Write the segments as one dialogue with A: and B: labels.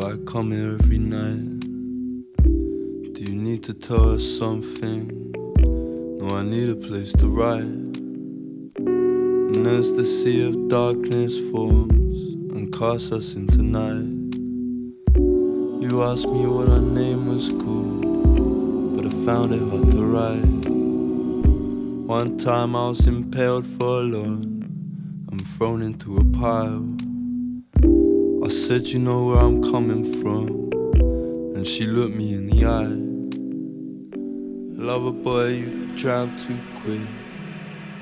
A: but I come here every night. Do you need to tell us something? No, I need a place to write. And as the sea of darkness forms and casts us into night, you asked me what our name was called, but I found it hard to write. One time I was impaled for a loan and thrown into a pile. I said, You know where I'm coming from, and she looked me in the eye. Lover boy, you drive too quick,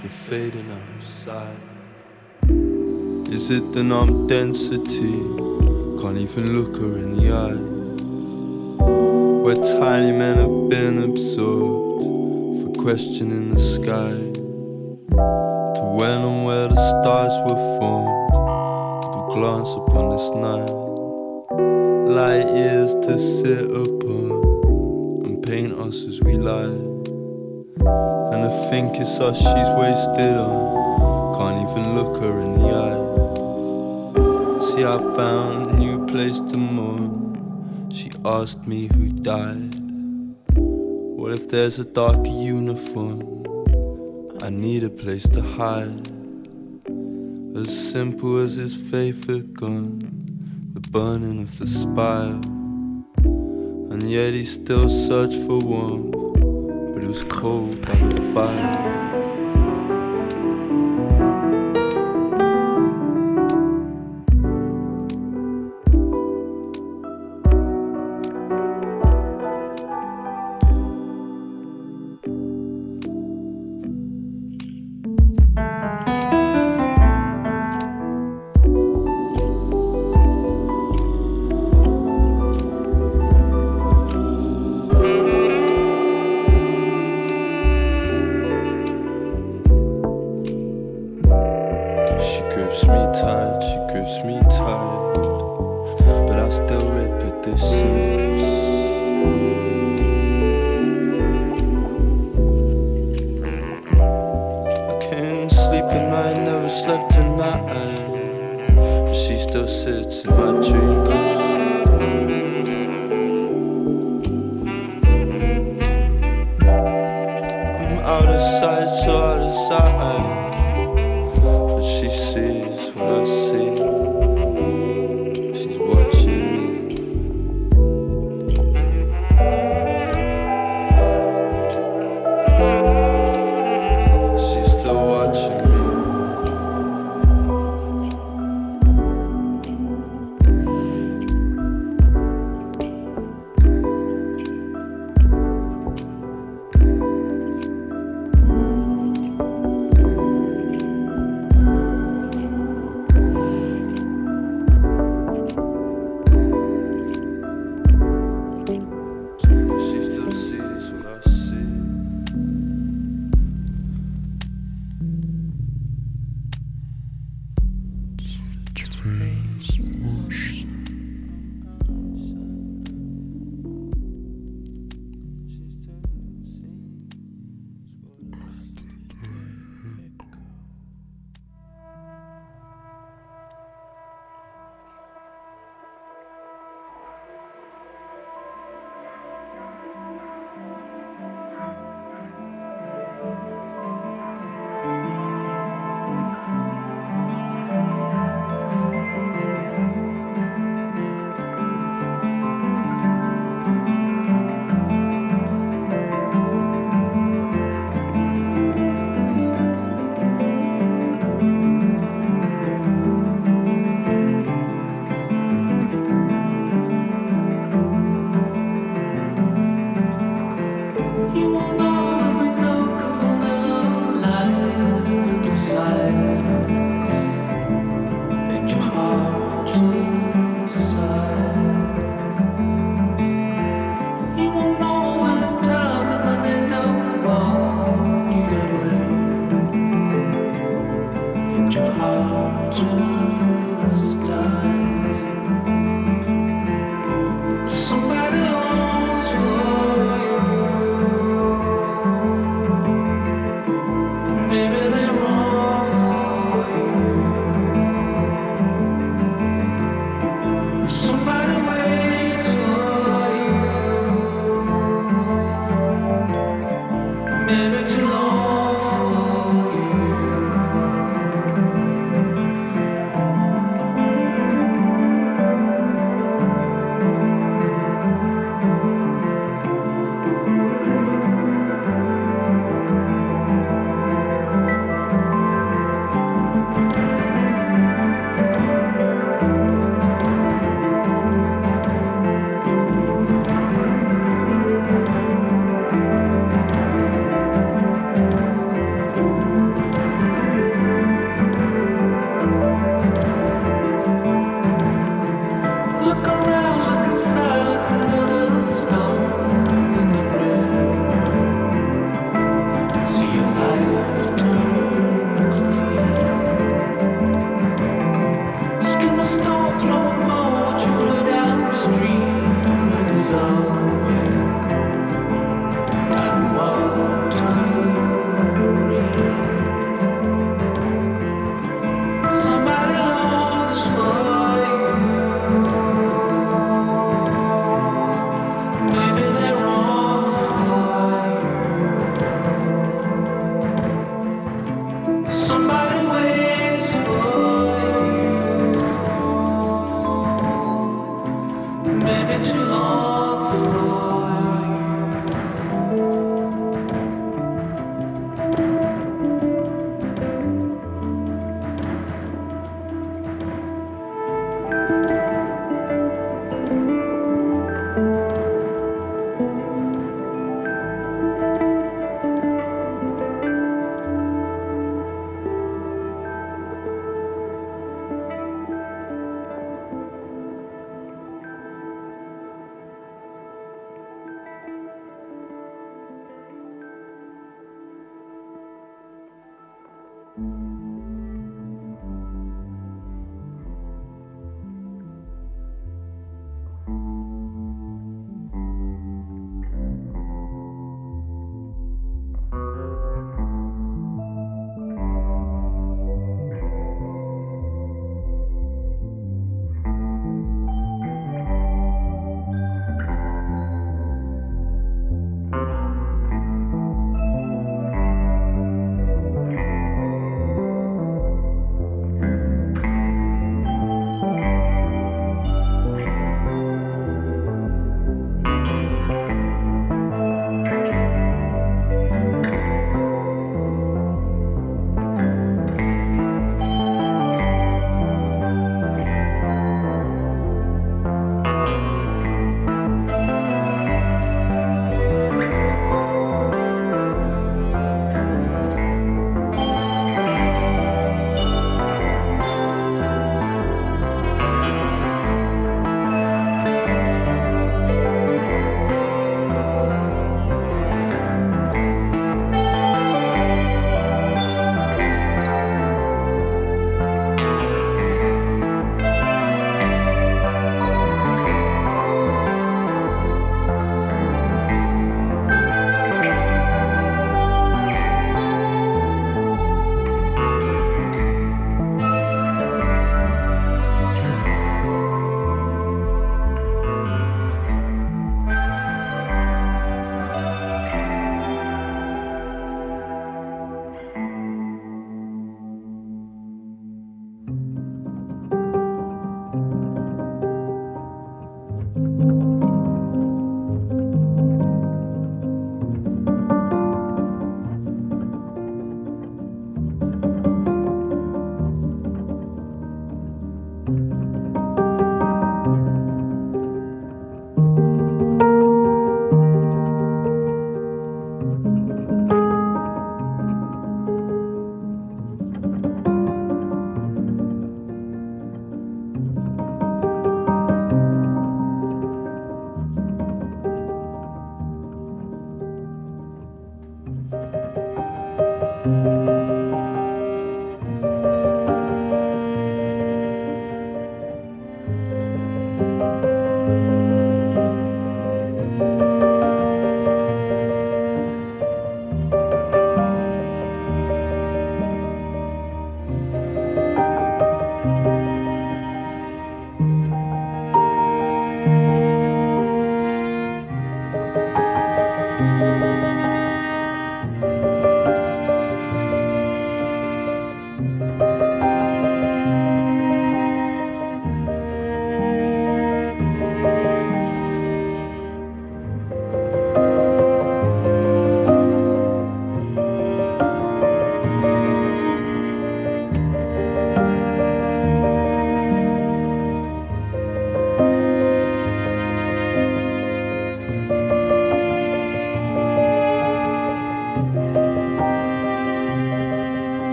A: you're fading outside. Is it the numb density? Can't even look her in the eye. Where tiny men have been absorbed for questioning the sky. To when and where the stars were formed. Glance upon this night. Light years to sit upon and paint us as we lie. And I think it's us she's wasted on. Can't even look her in the eye. See, I found a new place to mourn. She asked me who died. What if there's a darker uniform? I need a place to hide. As simple as his favorite gun, the burning of the spire. And yet he still searched for warmth, but it was cold by the fire.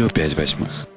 B: Радио «Пять восьмых».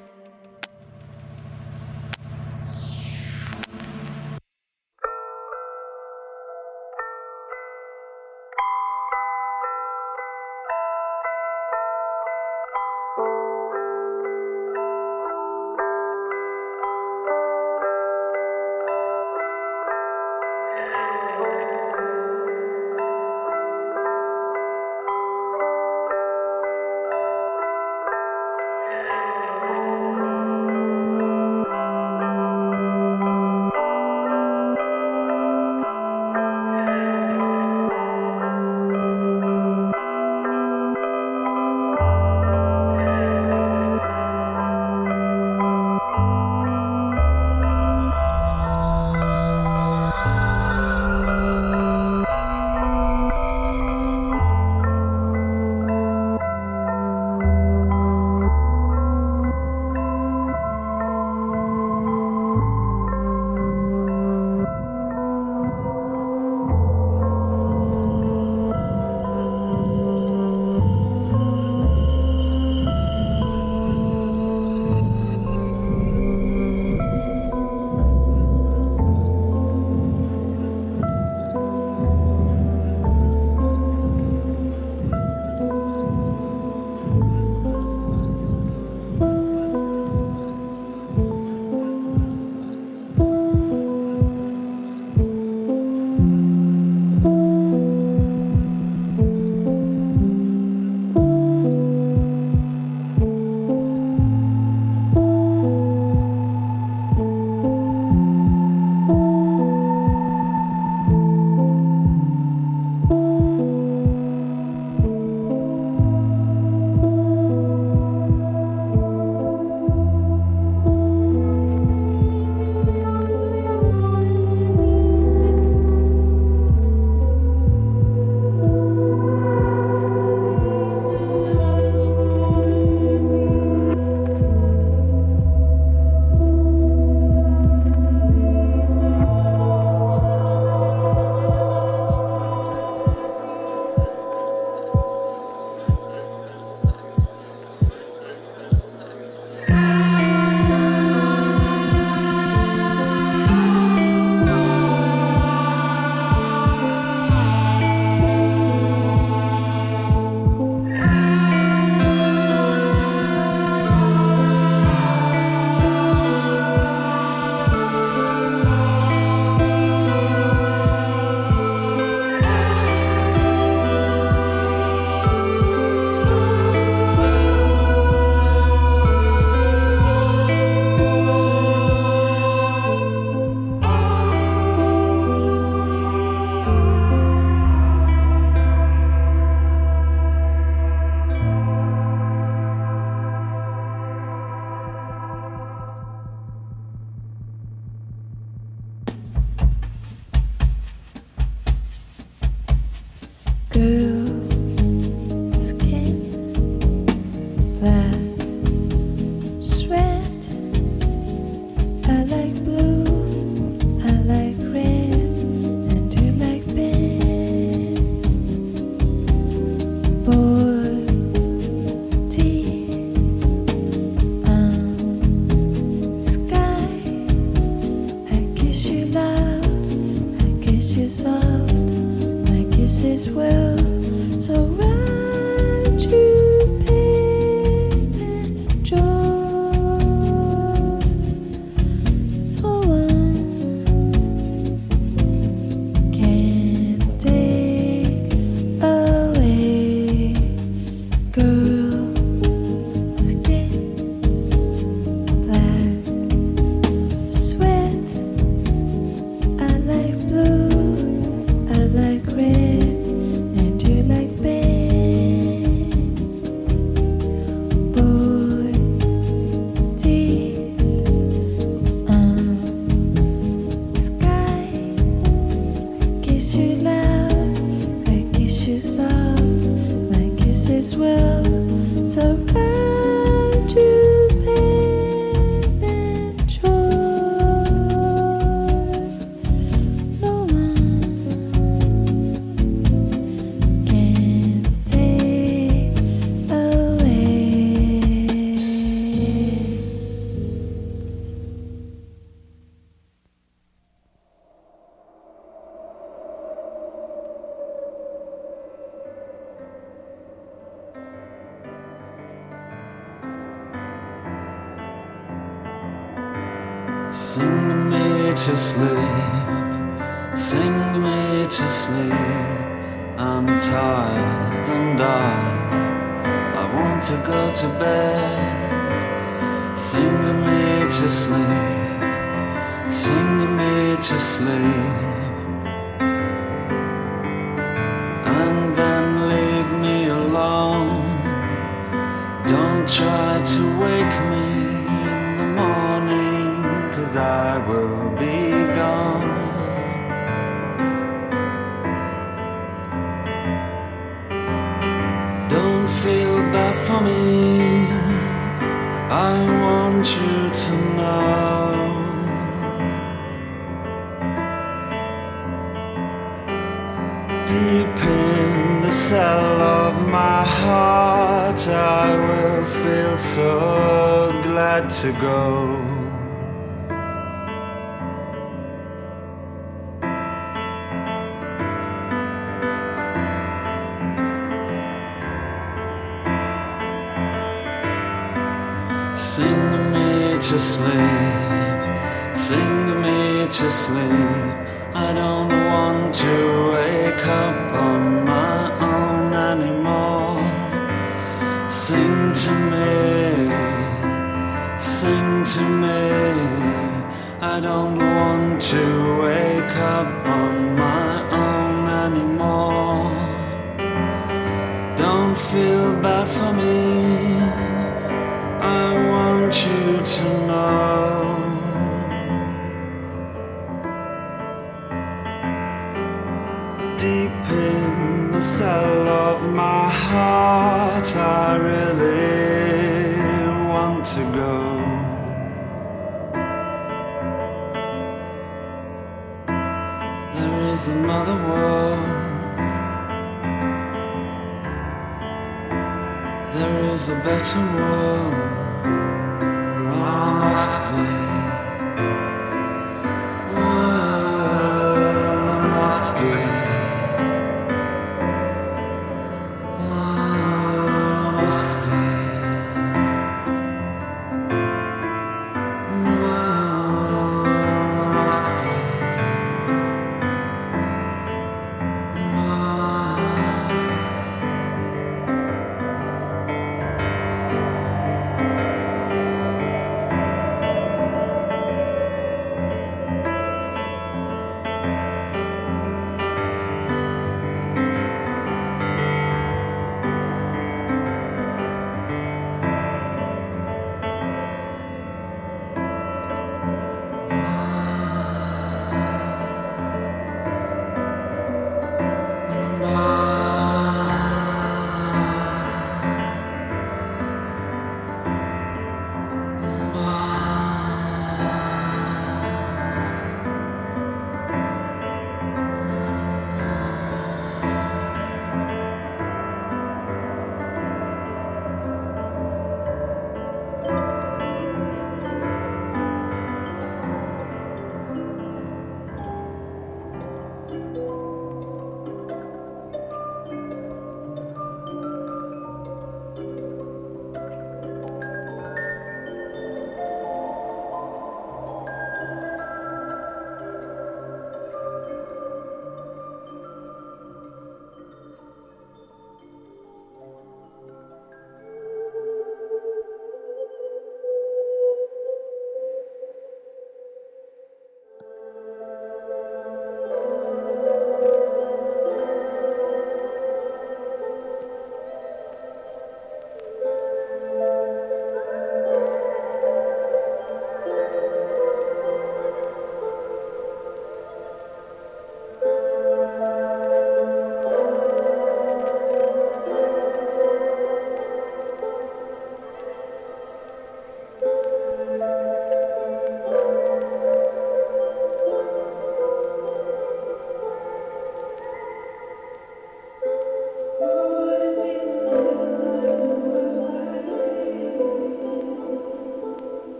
C: Feel so glad to go.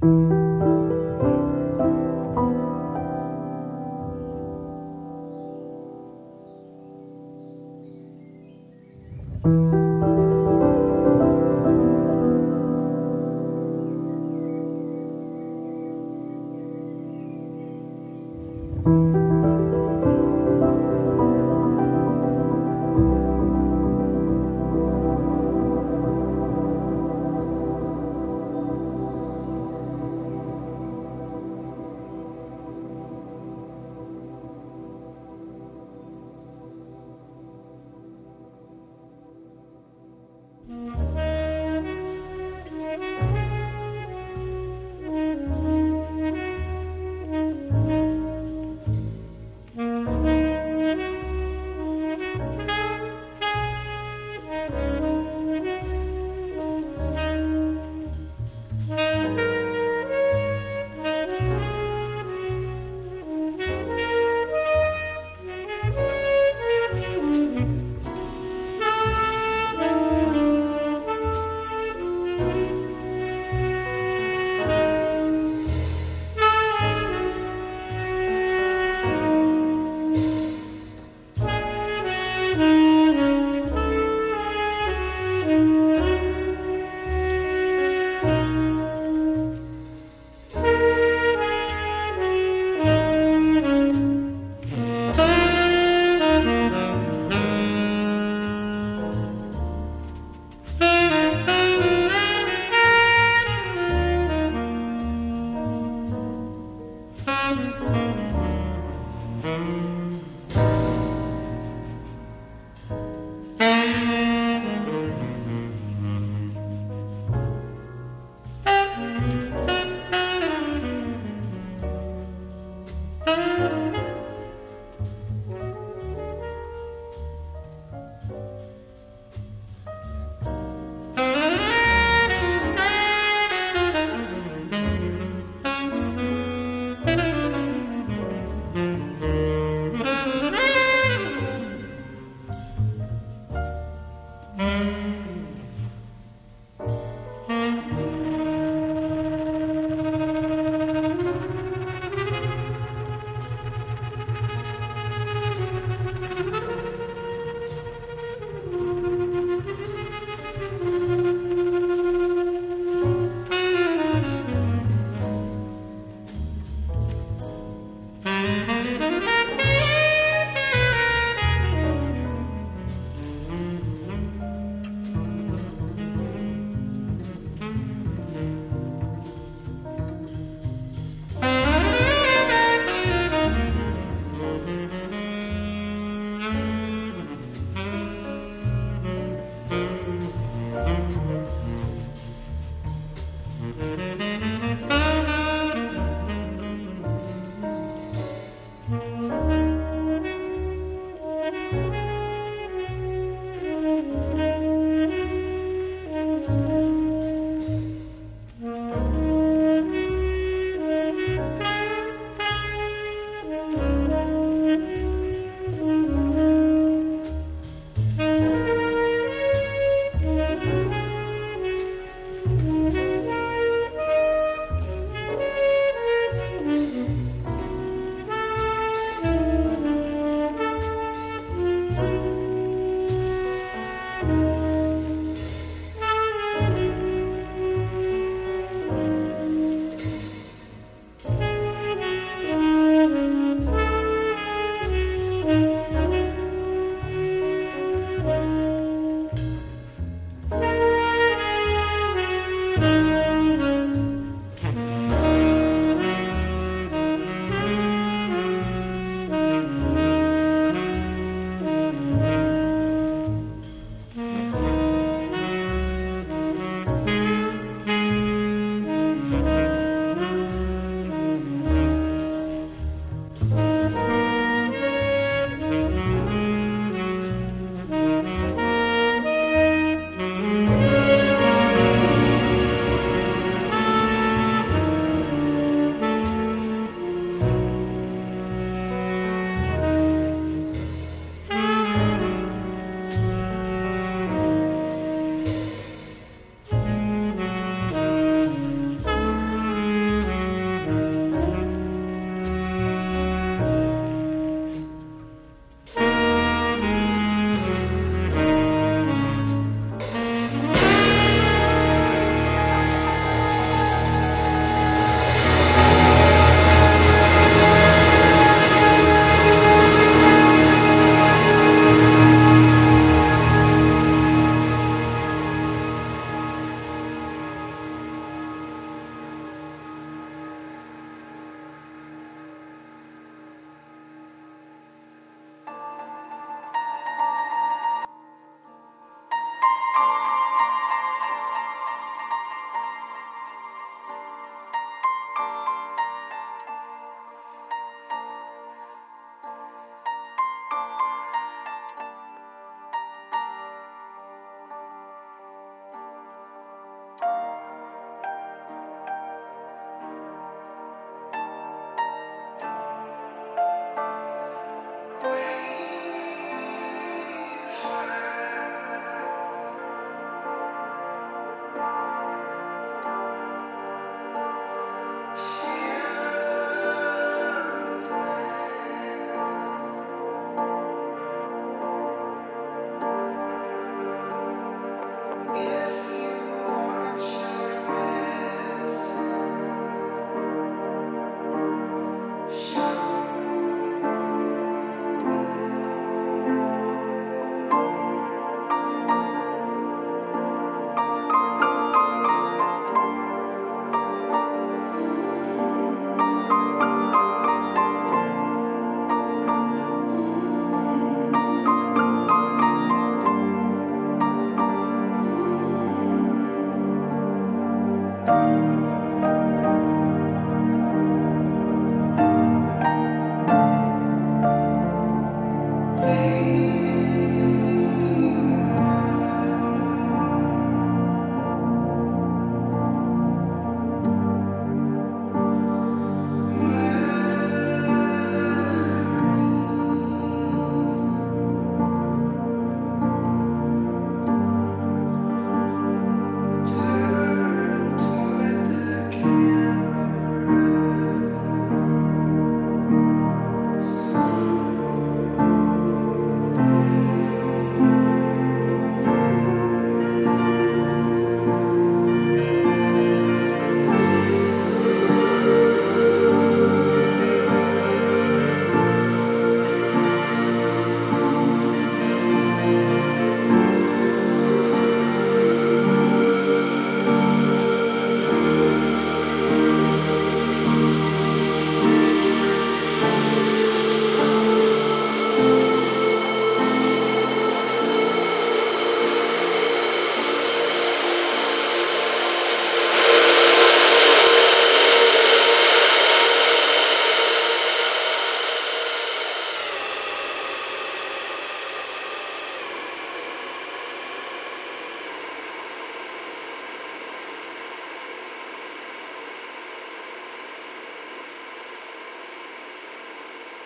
D: Música